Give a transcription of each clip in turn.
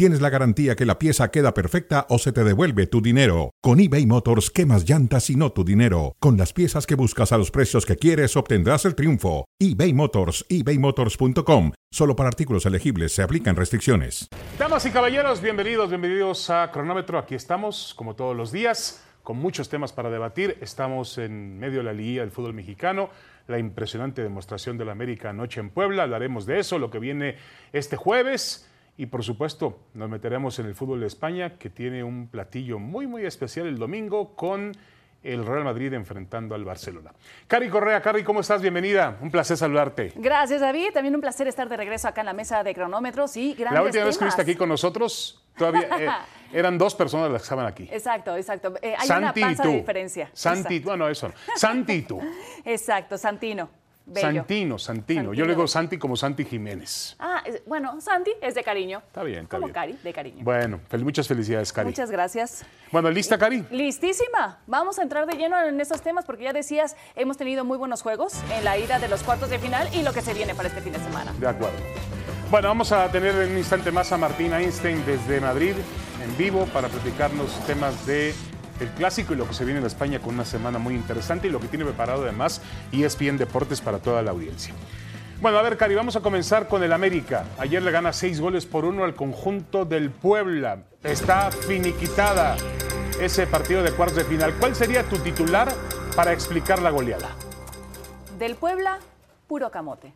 tienes la garantía que la pieza queda perfecta o se te devuelve tu dinero. Con eBay Motors, quemas llantas y no tu dinero. Con las piezas que buscas a los precios que quieres, obtendrás el triunfo. eBay Motors, ebaymotors.com. Solo para artículos elegibles se aplican restricciones. Damas y caballeros, bienvenidos, bienvenidos a Cronómetro. Aquí estamos, como todos los días, con muchos temas para debatir. Estamos en medio de la liguilla del fútbol mexicano, la impresionante demostración de la América anoche en Puebla. Hablaremos de eso, lo que viene este jueves. Y por supuesto, nos meteremos en el fútbol de España, que tiene un platillo muy, muy especial el domingo con el Real Madrid enfrentando al Barcelona. Cari Correa, Cari, ¿cómo estás? Bienvenida. Un placer saludarte. Gracias, David. También un placer estar de regreso acá en la mesa de cronómetros y grandes La última vez que estuviste aquí con nosotros, todavía eh, eran dos personas las que estaban aquí. Exacto, exacto. Eh, hay Santi una y panza tú. de diferencia. Santi, Exacto. bueno, eso. no. Santi y tú. Exacto, Santino. Bello. Santino, Santino. Yo le digo Santi como Santi Jiménez. Ah, es- bueno, Santi es de cariño. Está bien, está Como bien. Cari, de cariño. Bueno, fel- muchas felicidades, Cari. Muchas gracias. Bueno, ¿lista, Cari? Listísima. Vamos a entrar de lleno en estos temas porque ya decías, hemos tenido muy buenos juegos en la ida de los cuartos de final y lo que se viene para este fin de semana. De acuerdo. Bueno, vamos a tener en un instante más a Martín Einstein desde Madrid en vivo para platicarnos temas de el clásico y lo que se viene en España con una semana muy interesante y lo que tiene preparado además E ESPN Deportes para toda la audiencia. Bueno, a ver, Cari, vamos a comenzar con el América. Ayer le gana seis goles por uno al conjunto del Puebla. Está finiquitada ese partido de cuartos de final. ¿Cuál sería tu titular para explicar la goleada? Del Puebla, puro camote.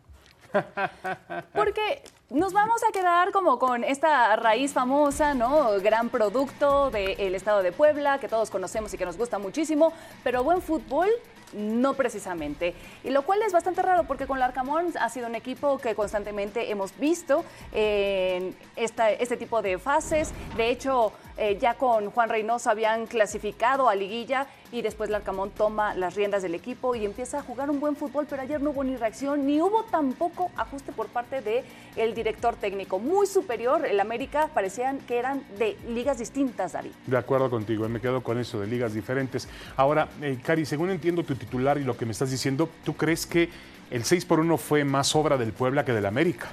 Porque nos vamos a quedar como con esta raíz famosa, ¿no? Gran producto del estado de Puebla, que todos conocemos y que nos gusta muchísimo, pero buen fútbol. No precisamente. Y lo cual es bastante raro porque con el Arcamón ha sido un equipo que constantemente hemos visto en esta- este tipo de fases. De hecho, eh, ya con Juan Reynoso habían clasificado a liguilla y después Larcamón toma las riendas del equipo y empieza a jugar un buen fútbol, pero ayer no hubo ni reacción, ni hubo tampoco ajuste por parte del el director técnico. Muy superior, el América parecían que eran de ligas distintas, David. De acuerdo contigo, me quedo con eso de ligas diferentes. Ahora, eh, Cari, según entiendo tu titular y lo que me estás diciendo, ¿tú crees que el 6 por 1 fue más obra del Puebla que del América?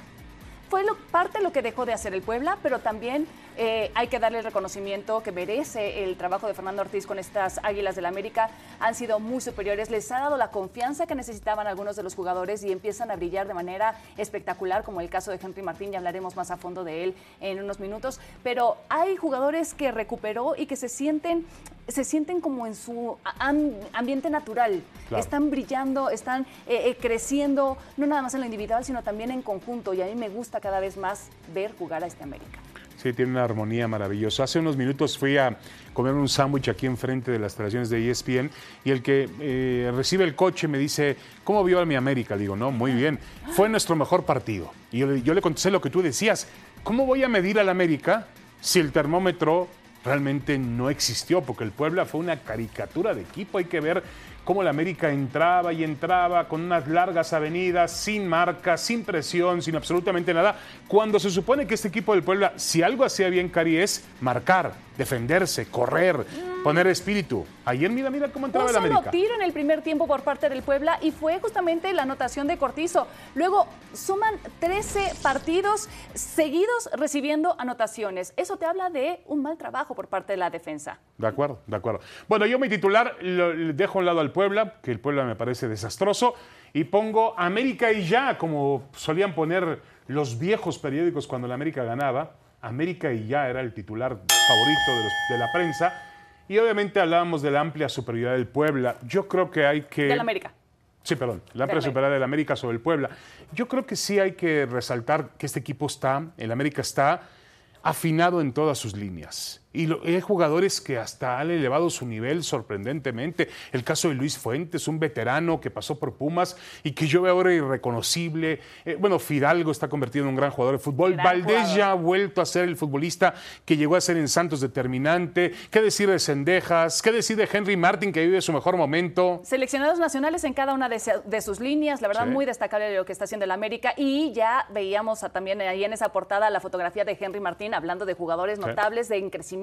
Fue parte de lo que dejó de hacer el Puebla, pero también eh, hay que darle el reconocimiento que merece el trabajo de Fernando Ortiz con estas Águilas del América. Han sido muy superiores, les ha dado la confianza que necesitaban algunos de los jugadores y empiezan a brillar de manera espectacular, como el caso de Henry Martín, ya hablaremos más a fondo de él en unos minutos. Pero hay jugadores que recuperó y que se sienten, se sienten como en su am- ambiente natural. Claro. Están brillando, están eh, eh, creciendo, no nada más en lo individual, sino también en conjunto. Y a mí me gusta cada vez más ver jugar a este América. Sí, tiene una armonía maravillosa. Hace unos minutos fui a comer un sándwich aquí enfrente de las instalaciones de ESPN y el que eh, recibe el coche me dice, ¿cómo vio a mi América? Digo, no, muy bien. Fue nuestro mejor partido. Y yo, le- yo le contesté lo que tú decías. ¿Cómo voy a medir al América si el termómetro realmente no existió? Porque el Puebla fue una caricatura de equipo. Hay que ver cómo el América entraba y entraba con unas largas avenidas, sin marca, sin presión, sin absolutamente nada. Cuando se supone que este equipo del Puebla, si algo hacía bien Cari, es marcar, defenderse, correr, poner espíritu. Ayer mira, mira cómo entraba el América. tiro en el primer tiempo por parte del Puebla y fue justamente la anotación de Cortizo. Luego suman 13 partidos seguidos recibiendo anotaciones. Eso te habla de un mal trabajo por parte de la defensa. De acuerdo, de acuerdo. Bueno, yo mi titular lo, dejo a un lado al Puebla, que el Puebla me parece desastroso, y pongo América y ya, como solían poner los viejos periódicos cuando la América ganaba. América y ya era el titular favorito de, los- de la prensa. Y obviamente hablábamos de la amplia superioridad del Puebla. Yo creo que hay que... Del América. Sí, perdón, la amplia superioridad del América sobre el Puebla. Yo creo que sí hay que resaltar que este equipo está, el América está afinado en todas sus líneas. Y hay jugadores que hasta han elevado su nivel sorprendentemente. El caso de Luis Fuentes, un veterano que pasó por Pumas y que yo veo ahora irreconocible. Eh, bueno, Fidalgo está convertido en un gran jugador de fútbol. Valdés ya ha vuelto a ser el futbolista que llegó a ser en Santos determinante. ¿Qué decir de Sendejas? ¿Qué decir de Henry Martin que vive su mejor momento? Seleccionados nacionales en cada una de, sus líneas. La verdad, muy destacable lo que está haciendo el América. Y ya veíamos también ahí en esa portada la fotografía de Henry Martin hablando de jugadores notables, de crecimiento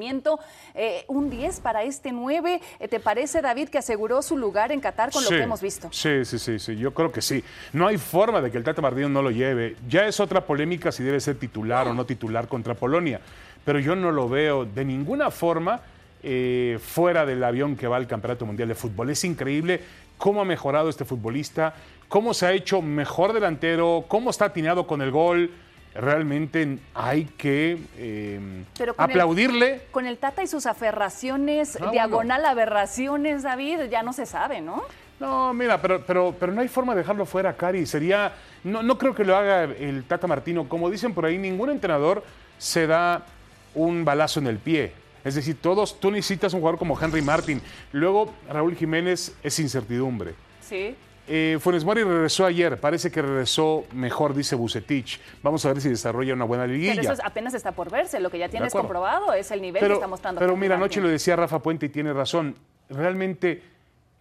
eh, un 10 para este 9. Eh, ¿Te parece, David, que aseguró su lugar en Qatar con lo que hemos visto? Sí, sí, sí, sí, yo creo que sí. No hay forma de que el Tata Martino no lo lleve. Ya es otra polémica si debe ser titular o no titular contra Polonia, pero yo no lo veo de ninguna forma eh, fuera del avión que va al Campeonato Mundial de Fútbol. Es increíble cómo ha mejorado este futbolista, cómo se ha hecho mejor delantero, cómo está atinado con el gol realmente hay que em, aplaudirle. con el Tata y sus aferraciones, ah, diagonal aberraciones, David, ya no se sabe, ¿no? No, mira, pero, pero, pero no hay forma de dejarlo fuera, Cari. Sería, no, no creo que lo haga el Tata Martino. Como dicen por ahí, ningún entrenador se da un balazo en el pie. Es decir, todos, tú necesitas un jugador como Henry Martin. Luego, Raúl Jiménez es incertidumbre. Sí. Eh, Funes Mori regresó ayer, parece que regresó mejor, dice Bucetich. Vamos a ver si desarrolla una buena liguilla. Pero eso apenas está por verse, lo que ya tienes comprobado es el nivel que está mostrando. Pero mira, anoche lo decía Rafa Puente y tiene razón. Realmente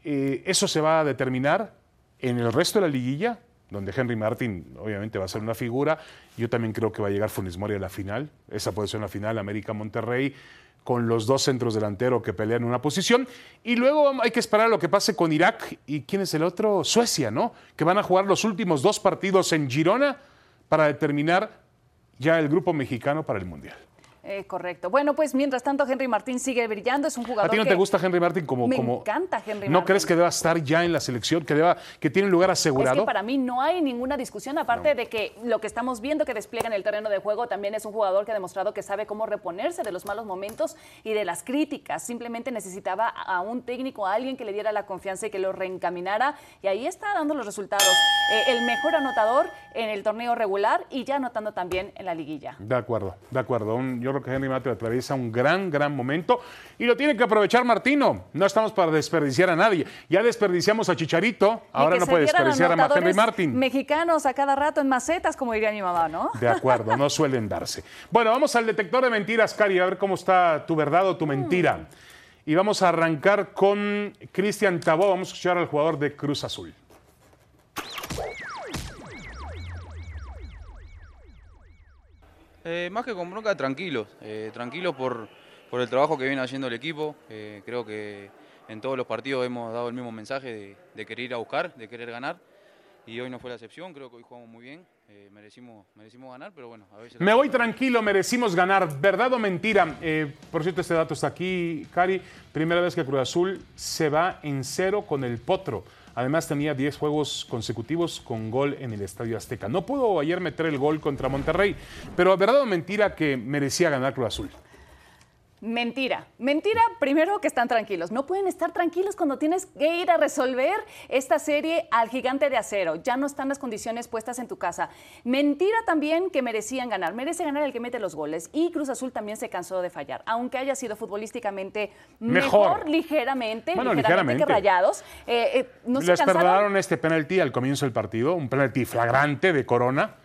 eh, eso se va a determinar en el resto de la liguilla, donde Henry Martin obviamente va a ser una figura. Yo también creo que va a llegar Funes Mori a la final. Esa puede ser una final, América-Monterrey con los dos centros delanteros que pelean una posición. Y luego hay que esperar lo que pase con Irak y quién es el otro, Suecia, ¿no? Que van a jugar los últimos dos partidos en Girona para determinar ya el grupo mexicano para el Mundial. Eh, correcto. Bueno, pues mientras tanto Henry Martín sigue brillando, es un jugador ¿A ti no te gusta Henry Martín como me como encanta Henry ¿No crees que deba estar ya en la selección, que deba que tiene un lugar asegurado? Es que para mí no hay ninguna discusión aparte de que lo que estamos viendo que despliega en el terreno de juego también es un jugador que ha demostrado que sabe cómo reponerse de los malos momentos y de las críticas. Simplemente necesitaba a un técnico, a alguien que le diera la confianza y que lo reencaminara y ahí está dando los resultados. Eh, el mejor anotador en el torneo regular y ya anotando también en la liguilla. De acuerdo, de acuerdo. Yo creo que Henry Martín atraviesa un gran, gran momento y lo tiene que aprovechar Martino. No estamos para desperdiciar a nadie. Ya desperdiciamos a Chicharito, ahora no puede desperdiciar a Henry Martín. Mexicanos a cada rato en macetas, como diría mi mamá, ¿no? De acuerdo, no suelen darse. Bueno, vamos al detector de mentiras, Cari, a ver cómo está tu verdad o tu mentira. Y vamos a arrancar con Cristian Tabó. Vamos a escuchar al jugador de Cruz Azul. Eh, más que con bronca, tranquilos. Eh, tranquilos por, por, el trabajo que viene haciendo el equipo. Eh, creo que en todos los partidos hemos dado el mismo mensaje de, querer ir a buscar, de querer ganar. Y hoy no fue la excepción, creo que hoy jugamos muy bien. merecimos, merecimos ganar, pero bueno, a veces... Me voy tranquilo, merecimos ganar. ¿Verdad o mentira? por cierto, este dato está aquí, Cari. Primera vez que Cruz Azul se va en cero con el Potro. Además tenía 10 juegos consecutivos con gol en el Estadio Azteca. No pudo ayer meter el gol contra Monterrey, pero verdad o mentira que merecía ganar Cruz Azul. Mentira. Mentira, primero que están tranquilos. No pueden estar tranquilos cuando tienes que ir a resolver esta serie al gigante de acero. Ya no están las condiciones puestas en tu casa. Mentira también que merecían ganar. Merece ganar el que mete los goles. Y Cruz Azul también se cansó de fallar. Aunque haya sido futbolísticamente mejor, ligeramente, ligeramente, que Rayados. Eh, eh, no Les perdonaron este penalti al comienzo del partido, un penalti flagrante de Corona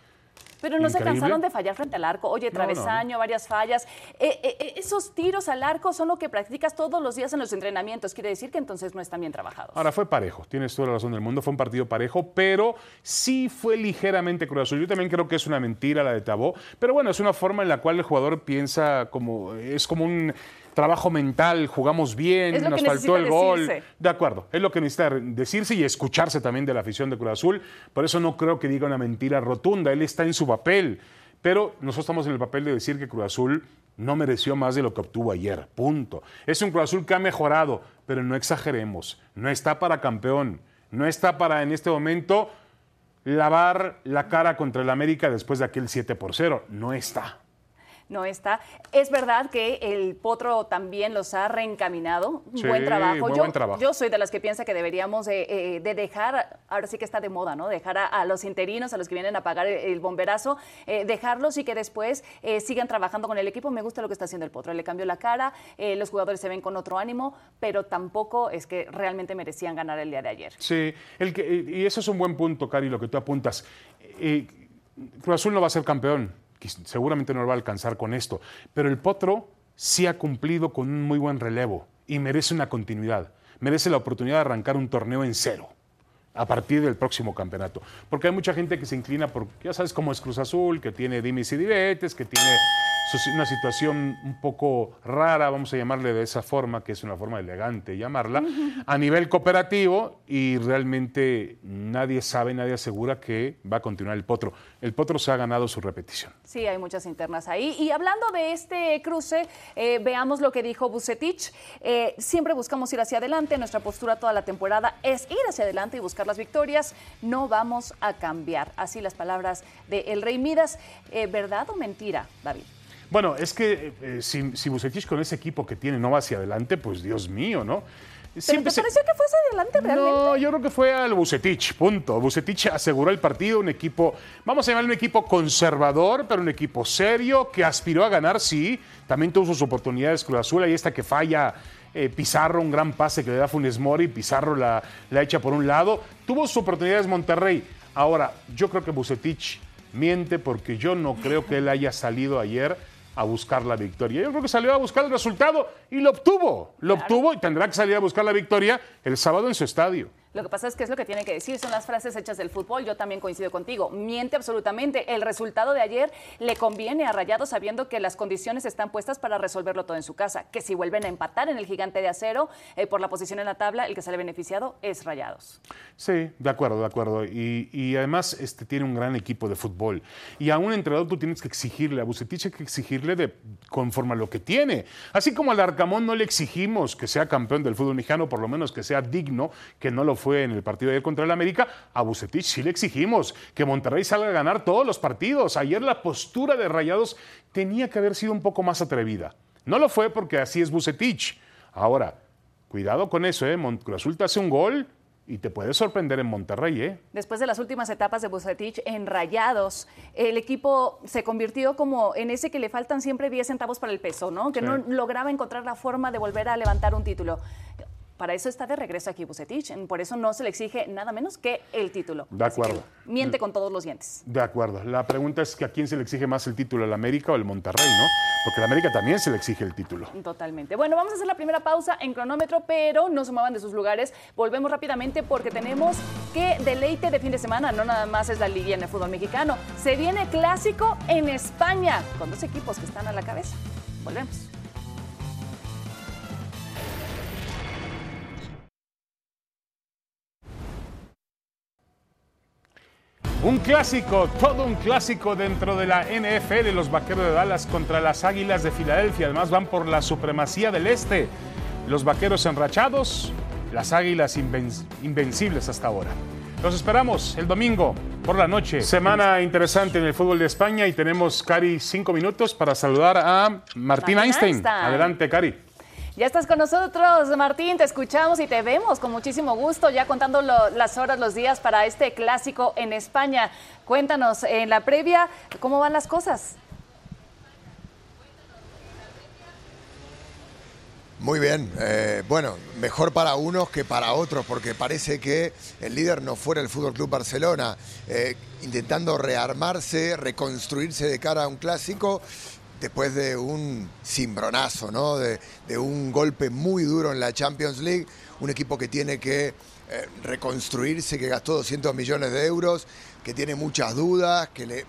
pero no se cansaron de fallar frente al arco. Oye, travesaño, varias fallas. Eh, eh, eh, esos tiros al arco son lo que practicas todos los días en los entrenamientos. Quiere decir que entonces no están bien trabajados. Ahora, fue parejo. Tienes toda la razón del mundo. Fue un partido parejo, pero sí fue ligeramente Cruz Yo también creo que es una mentira la de Tabó. Pero bueno, es una forma en la cual el jugador piensa como. Es como un trabajo mental, jugamos bien, nos faltó el gol. De acuerdo, es lo que necesita decirse y escucharse también de la afición de Cruz Azul. Por eso no creo que diga una mentira rotunda, él está en su papel. Pero nosotros estamos en el papel de decir que Cruz Azul no mereció más de lo que obtuvo ayer. Punto. Es un Cruz Azul que ha mejorado, pero no exageremos. No está para campeón. No está para en este momento lavar la cara contra el América después de aquel 7 por 0. No está. No está. Es verdad que el Potro también los ha reencaminado. Sí, buen trabajo. muy yo, buen trabajo. yo soy de las que piensa que deberíamos de, eh, de dejar, ahora sí que está de moda, ¿no? Dejar a, a los interinos, a los que vienen a pagar el, el bomberazo, eh, dejarlos y que después eh, sigan trabajando con el equipo. Me gusta lo que está haciendo el Potro. Le cambió la cara, eh, los jugadores se ven con otro ánimo, pero tampoco es que realmente merecían ganar el día de ayer. Sí, el que, y eso es un buen punto, Cari, lo que tú apuntas. Eh, Cruz Azul no va a ser campeón, seguramente no lo va a alcanzar con esto, pero el Potro sí ha cumplido con un muy buen relevo y merece una continuidad, merece la oportunidad de arrancar un torneo en cero a partir del próximo campeonato. Porque hay mucha gente que se inclina por, ya sabes cómo es Cruz Azul, que tiene dimes y diretes, que tiene una situación un poco rara, vamos a llamarle de esa forma, que es una forma elegante llamarla, a nivel cooperativo y realmente nadie sabe, nadie asegura que va a continuar el Potro. El Potro se ha ganado su repetición. Sí, hay muchas internas ahí. Y hablando de este cruce, eh, veamos lo que dijo Bucetich. Eh, siempre buscamos ir hacia adelante. Nuestra postura toda la temporada es ir hacia adelante y buscar las victorias. No vamos a cambiar. Así las palabras de El Rey Midas. Eh, ¿Verdad o mentira, David? Bueno, es que eh, si, si Bucetich con ese equipo que tiene no va hacia adelante, pues Dios mío, ¿no? ¿Pero te se- pareció que fue hacia adelante realmente? No, yo creo que fue al Bucetich, punto. Bucetich aseguró el partido, un equipo, vamos a llamarle un equipo conservador, pero un equipo serio, que aspiró a ganar, sí. También tuvo sus oportunidades Cruz Azul, ahí está que falla eh, Pizarro, un gran pase que le da Funes Mori, Pizarro la, la echa por un lado. Tuvo sus oportunidades Monterrey. Ahora, yo creo que Bucetich miente porque yo no creo que él haya salido ayer a buscar la victoria. Yo creo que salió a buscar el resultado y lo obtuvo. Lo obtuvo y tendrá que salir a buscar la victoria el sábado en su estadio. Lo que pasa es que es lo que tiene que decir, son las frases hechas del fútbol. Yo también coincido contigo. Miente absolutamente. El resultado de ayer le conviene a Rayados sabiendo que las condiciones están puestas para resolverlo todo en su casa. Que si vuelven a empatar en el gigante de acero eh, por la posición en la tabla, el que sale beneficiado es Rayados. Sí, de acuerdo, de acuerdo. Y, y además este, tiene un gran equipo de fútbol. Y a un entrenador tú tienes que exigirle, a Bucetich hay que exigirle de, conforme a lo que tiene. Así como al Arcamón no le exigimos que sea campeón del fútbol mexicano, por lo menos que sea digno, que no lo fue en el partido de ayer contra el América, a Bucetich sí le exigimos que Monterrey salga a ganar todos los partidos. Ayer la postura de Rayados tenía que haber sido un poco más atrevida. No lo fue porque así es Bucetich. Ahora, cuidado con eso, ¿eh? Cruz hace un gol y te puede sorprender en Monterrey, ¿eh? Después de las últimas etapas de Bucetich en Rayados, el equipo se convirtió como en ese que le faltan siempre 10 centavos para el peso, ¿no? Que Sí. no lograba encontrar la forma de volver a levantar un título. Para eso está de regreso aquí Bucetich, por eso no se le exige nada menos que el título. De Así acuerdo. miente con todos los dientes. De acuerdo. La pregunta es que a quién se le exige más el título, el América o el Monterrey, ¿no? Porque el América también se le exige el título. Totalmente. Bueno, vamos a hacer la primera pausa en cronómetro, pero no se muevan de sus lugares. Volvemos rápidamente porque tenemos que deleite de fin de semana. No nada más es la liga en el fútbol mexicano. Se viene clásico en España con dos equipos que están a la cabeza. Volvemos. Un clásico, todo un clásico dentro de la NFL, los Vaqueros de Dallas contra las Águilas de Filadelfia. Además van por la supremacía del Este. Los Vaqueros enrachados, las Águilas inven- invencibles hasta ahora. Los esperamos el domingo por la noche. Semana interesante en el fútbol de España y tenemos, Cari, cinco minutos para saludar a Martín Martín Einstein. Einstein. Adelante, Cari. Ya estás con nosotros, Martín, te escuchamos y te vemos con muchísimo gusto, ya contando las horas, los días para este clásico en España. Cuéntanos, en la previa, ¿cómo van las cosas? Muy bien, eh, bueno, mejor para unos que para otros, porque parece que el líder no fuera el Fútbol Club Barcelona, eh, intentando rearmarse, reconstruirse de cara a un clásico, después de un cimbronazo, ¿no? De, un golpe muy duro en la Champions League, un equipo que tiene que eh, reconstruirse, que gastó 200 millones de euros, que tiene muchas dudas, que le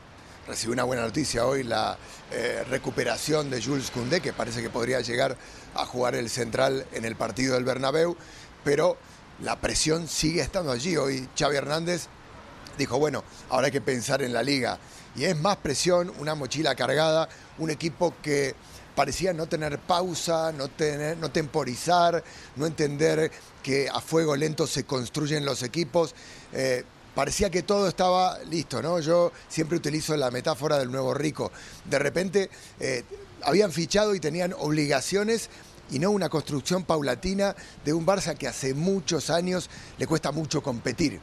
Recibió una buena noticia hoy, la eh, recuperación de Jules Koundé, que parece que podría llegar a jugar el central en el partido del Bernabéu, pero la presión sigue estando allí. Hoy Xavi Hernández dijo, bueno, ahora hay que pensar en la liga. Y es más presión, una mochila cargada, un equipo que parecía no tener pausa, no, tener, no temporizar, no entender que a fuego lento se construyen los equipos. Eh, parecía que todo estaba listo, ¿no? Yo siempre utilizo la metáfora del nuevo rico. De repente eh, habían fichado y tenían obligaciones y no una construcción paulatina de un Barça que hace muchos años le cuesta mucho competir.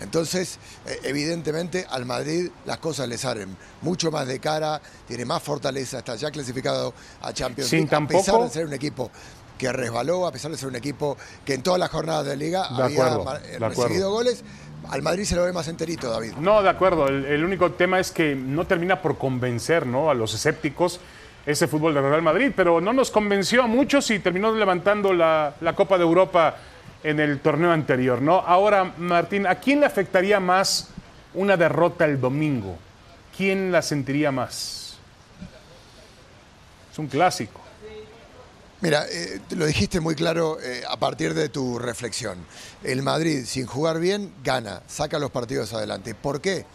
Entonces, eh, evidentemente, al Madrid las cosas le salen mucho más de cara, tiene más fortaleza, está ya clasificado a Champions Sin League, a pesar tampoco- de ser un equipo que resbaló, a pesar de ser un equipo que en todas las jornadas de liga De había acuerdo, recibido acuerdo. goles. Al Madrid se lo ve más enterito, David. No, de acuerdo. El, el único tema es que no termina por convencer ¿no? a los escépticos ese fútbol del Real Madrid, pero no nos convenció a muchos y terminó levantando la, la Copa de Europa en el torneo anterior. ¿no? Ahora, Martín, ¿a quién le afectaría más una derrota el domingo? ¿Quién la sentiría más? Es un clásico. Mira, eh, lo dijiste muy claro eh, a partir de tu reflexión. El Madrid, sin jugar bien, gana, saca los partidos adelante. ¿Por qué?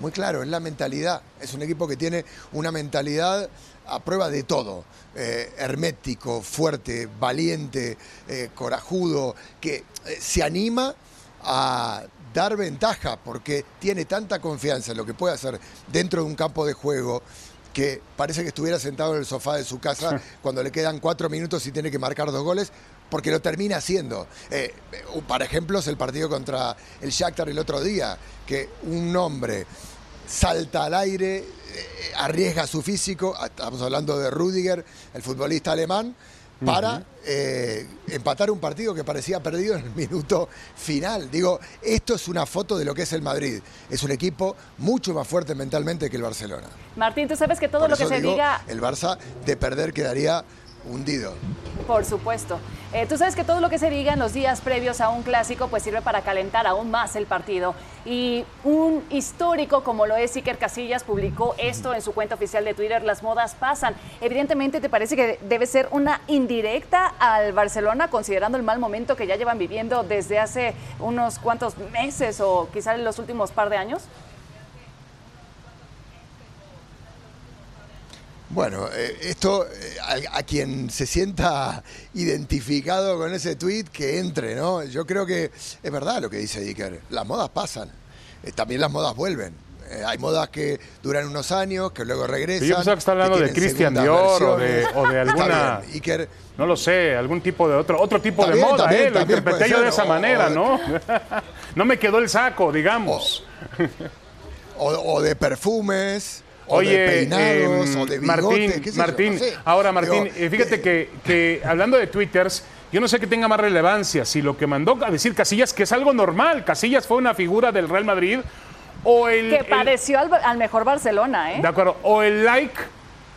Muy claro, es la mentalidad. Es un equipo que tiene una mentalidad a prueba de todo. Eh, hermético, fuerte, valiente, eh, corajudo, que eh, se anima a dar ventaja porque tiene tanta confianza en lo que puede hacer dentro de un campo de juego que parece que estuviera sentado en el sofá de su casa cuando le quedan cuatro minutos y tiene que marcar dos goles, porque lo termina haciendo. Eh, para ejemplos, el partido contra el Shakhtar el otro día, que un hombre salta al aire, eh, arriesga su físico, estamos hablando de Rudiger, el futbolista alemán, para eh, empatar un partido que parecía perdido en el minuto final. Digo, esto es una foto de lo que es el Madrid. Es un equipo mucho más fuerte mentalmente que el Barcelona. Martín, tú sabes que todo Por lo que se digo, diga El Barça de perder quedaría hundido. Por supuesto. Eh, tú sabes que todo lo que se diga en los días previos a un clásico pues sirve para calentar aún más el partido. Y un histórico como lo es Iker Casillas publicó esto en su cuenta oficial de Twitter, las modas pasan. Evidentemente, ¿te parece que debe ser una indirecta al Barcelona considerando el mal momento que ya llevan viviendo desde hace unos cuantos meses o quizás en los últimos par de años? Bueno, eh, esto eh, a, quien se sienta identificado con ese tweet que entre, ¿no? Yo creo que es verdad lo que dice Iker. Las modas pasan, eh, también las modas vuelven. Hay modas que duran unos años, que luego regresan. Yo pensaba que está hablando de tienen Christian Dior o de, o de alguna. bien, Iker, No lo sé, algún tipo de otro, otro tipo de moda, también, ¿eh? Lo interpreté yo de esa o- manera, o- ¿no? no me quedó el saco, digamos. o de perfumes, o Oye, de peinados, o de bigotes, Martín, qué Martín, no sé. ahora Martín, Digo, eh, fíjate eh, que, que hablando de twitters, yo no sé qué tenga más relevancia, si lo que mandó a decir Casillas, que es algo normal, Casillas fue una figura del Real Madrid, o el... Que el- pareció al, al mejor Barcelona, ¿eh? de acuerdo, o el like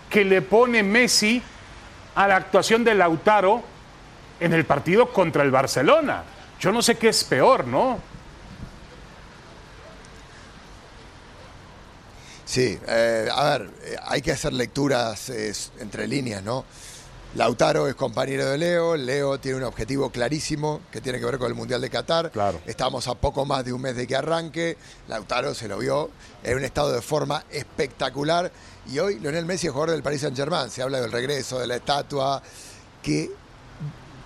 que le pone Messi a la actuación de Lautaro en el partido contra el Barcelona. Yo no sé qué es peor, ¿no? Sí, eh, a ver, eh, hay que hacer lecturas eh, entre líneas, ¿no? Lautaro es compañero de Leo, Leo tiene un objetivo clarísimo que tiene que ver con el Mundial de Qatar. Claro. Estamos a poco más de un mes de que arranque. Lautaro se lo vio en un estado de forma espectacular. Y hoy Lionel Messi es jugador del Paris Saint Germain. Se habla del regreso, de la estatua, que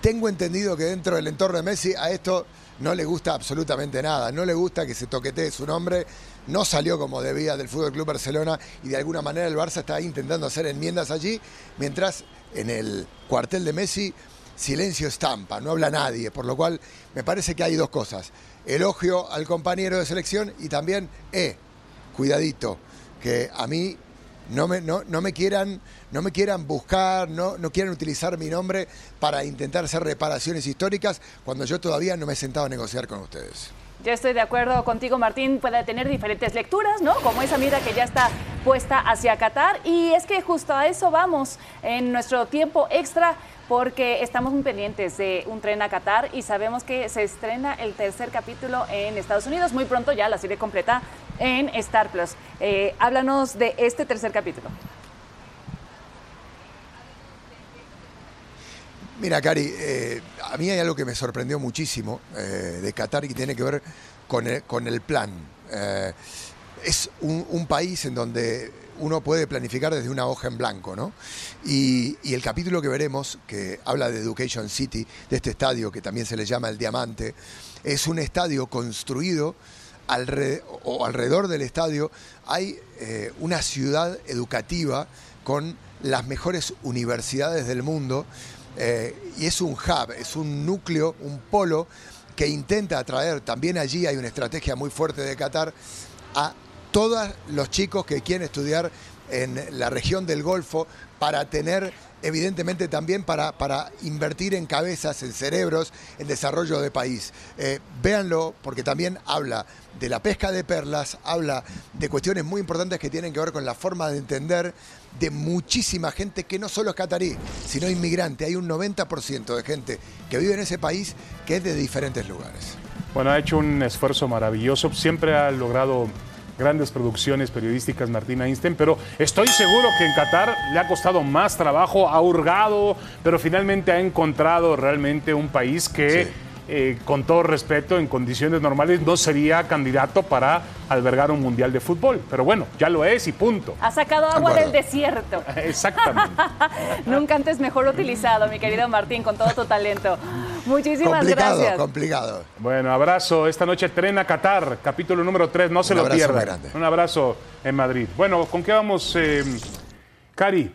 tengo entendido que dentro del entorno de Messi a esto no le gusta absolutamente nada, no le gusta que se toquetee su nombre, no salió como debía del Fútbol Club Barcelona y de alguna manera el Barça está intentando hacer enmiendas allí, mientras en el cuartel de Messi silencio estampa, no habla nadie, por lo cual me parece que hay dos cosas, elogio al compañero de selección y también, eh, cuidadito, que a mí no me, no, no me quieran, no me quieran buscar, no, no quieran utilizar mi nombre para intentar hacer reparaciones históricas cuando yo todavía no me he sentado a negociar con ustedes. Yo estoy de acuerdo contigo, Martín. Puede tener diferentes lecturas, ¿no? Como esa mira que ya está puesta hacia Qatar. Y es que justo a eso vamos en nuestro tiempo extra, porque estamos muy pendientes de un tren a Qatar y sabemos que se estrena el tercer capítulo en Estados Unidos. Muy pronto ya la serie completa en Star Plus. Eh, háblanos de este tercer capítulo. Mira, Cari, eh, a mí hay algo que me sorprendió muchísimo eh, de Qatar y tiene que ver con el, plan. Eh, es un, país en donde uno puede planificar desde una hoja en blanco, ¿no? Y el capítulo que veremos, que habla de Education City, de este estadio que también se le llama el Diamante, es un estadio construido o alrededor del estadio hay eh, una ciudad educativa con las mejores universidades del mundo eh, y es un hub, es un núcleo, un polo que intenta atraer, también allí hay una estrategia muy fuerte de Qatar, a todos los chicos que quieren estudiar en la región del Golfo para tener evidentemente también para, para, invertir en cabezas, en cerebros, en desarrollo de país. Eh, véanlo porque también habla de la pesca de perlas, habla de cuestiones muy importantes que tienen que ver con la forma de entender de muchísima gente que no solo es catarí, sino inmigrante. Hay un 90% de gente que vive en ese país que es de diferentes lugares. Bueno, ha hecho un esfuerzo maravilloso, siempre ha logrado grandes producciones periodísticas Martín Einstein, pero estoy seguro que en Qatar le ha costado más trabajo, ha hurgado, pero finalmente ha encontrado realmente un país que... Eh, con todo respeto, en condiciones normales no sería candidato para albergar un mundial de fútbol. Pero bueno, ya lo es y punto. Ha sacado agua del desierto. Exactamente. Nunca antes mejor utilizado, mi querido Martín, con todo tu talento. Muchísimas complicado, gracias. Complicado. Bueno, abrazo. Esta noche Trena Qatar, capítulo número 3. No se lo pierdan. Un abrazo en Madrid. Bueno, ¿con qué vamos, eh, Cari?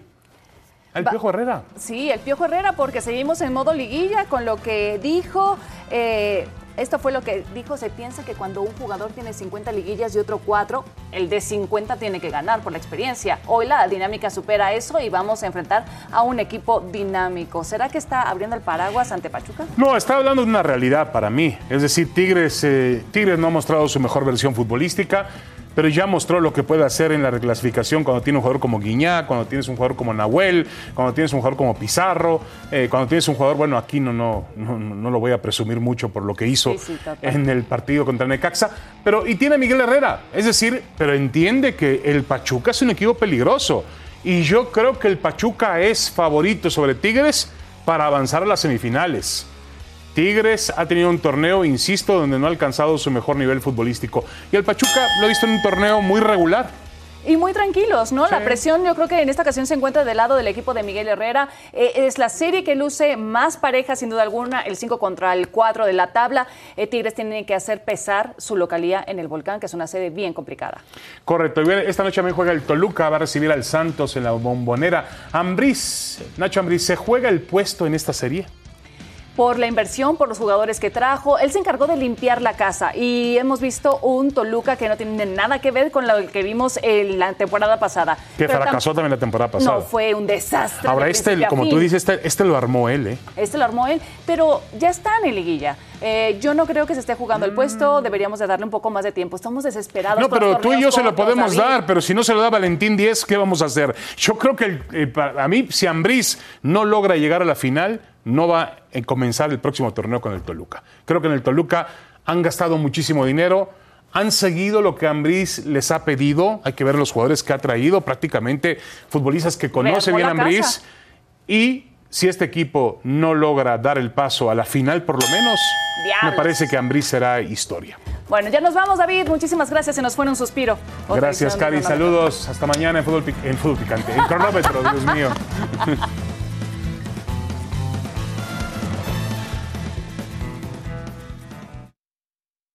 ¿El Piojo Herrera? Sí, el Piojo Herrera, porque seguimos en modo liguilla con lo que dijo. Eh, esto fue lo que dijo, se piensa que cuando un jugador tiene 50 liguillas y otro 4, el de 50 tiene que ganar por la experiencia. Hoy la dinámica supera eso y vamos a enfrentar a un equipo dinámico. ¿Será que está abriendo el paraguas ante Pachuca? No, está hablando de una realidad para mí. Es decir, Tigres, eh, Tigres no ha mostrado su mejor versión futbolística pero ya mostró lo que puede hacer en la reclasificación cuando tiene un jugador como Guiñá, cuando tienes un jugador como Nahuel, cuando tienes un jugador como Pizarro, eh, cuando tienes un jugador, bueno, aquí no, no, no, lo voy a presumir mucho por lo que hizo en el partido contra Necaxa, pero y tiene a Miguel Herrera, es decir, pero entiende que el Pachuca es un equipo peligroso y yo creo que el Pachuca es favorito sobre Tigres para avanzar a las semifinales. Tigres ha tenido un torneo, insisto, donde no ha alcanzado su mejor nivel futbolístico. Y el Pachuca lo ha visto en un torneo muy regular. Y muy tranquilos, ¿no? La presión yo creo que en esta ocasión se encuentra del lado del equipo de Miguel Herrera. Eh, es la serie que luce más pareja, sin duda alguna, el 5 contra el 4 de la tabla. Eh, Tigres tiene que hacer pesar su localía en el Volcán, que es una serie bien complicada. Correcto. Y esta noche también juega el Toluca, va a recibir al Santos en la bombonera. Ambriz, Nacho Ambriz, ¿se juega el puesto en esta serie? Por la inversión, por los jugadores que trajo. Él se encargó de limpiar la casa y hemos visto un Toluca que no tiene nada que ver con lo que vimos en la temporada pasada. Que fracasó también la temporada pasada. No, fue un desastre. Ahora, este, como tú dices, este, este, lo armó él, ¿eh? Este lo armó él, pero ya están en liguilla. Eh, yo no creo que se esté jugando el puesto, deberíamos de darle un poco más de tiempo. Estamos desesperados. No, pero tú y yo se lo podemos dar, pero si no se lo da Valentín Díez, ¿qué vamos a hacer? Yo creo que eh, a mí, si Ambriz no logra llegar a la final, no va a comenzar el próximo torneo con el Toluca. Creo que en el Toluca han gastado muchísimo dinero, han seguido lo que Ambriz les ha pedido, hay que ver los jugadores que ha traído, prácticamente futbolistas que conoce bien Ambriz, y si este equipo no logra dar el paso a la final por lo menos, me parece que Ambriz será historia. Bueno, ya nos vamos, David. Muchísimas gracias. Se nos fue un suspiro. gracias, Cari. Saludos. Hasta mañana en Fútbol, en fútbol Picante. En cronómetro, Dios mío.